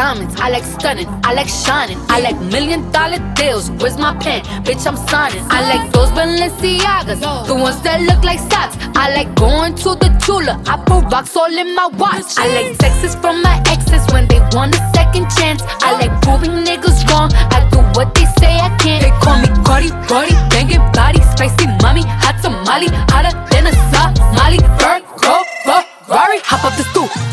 I like stunning, I like shining, I like million dollar deals. Where's my pen? Bitch, I'm signing. I like those Balenciagas, the ones that look like socks. I like going to the Tula. I put rocks all in my watch. I like texts from my exes when they want a second chance. I like proving niggas wrong.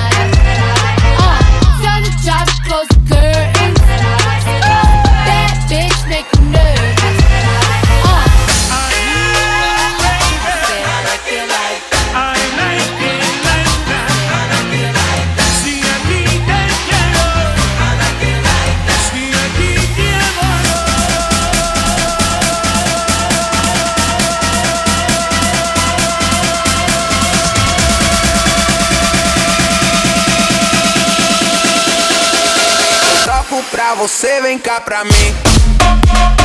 alive. Pra você, vem cá pra mim.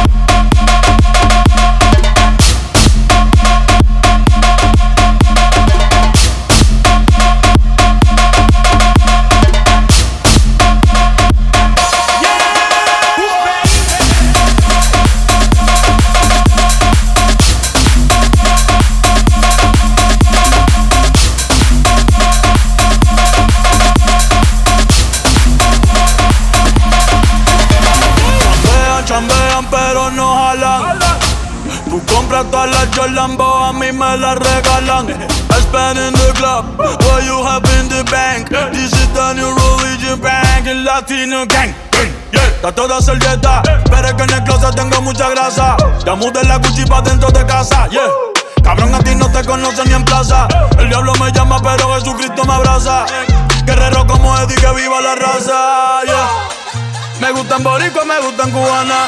Todas las Jordan, a mí me las regalan. I spend in the club, what you have in the bank. This is the new religion bank, el latino gang. Está toda servieta, pero es que en el closet tengo mucha grasa. Ya mudé la Gucci pa' dentro de casa, yeah. Cabrón, a ti no te conocen ni en plaza. El diablo me llama, pero Jesucristo me abraza. Guerrero como Eddie, que viva la raza, yeah. Me gustan boricua, me gustan cubana.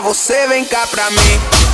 você, vem cá pra mim.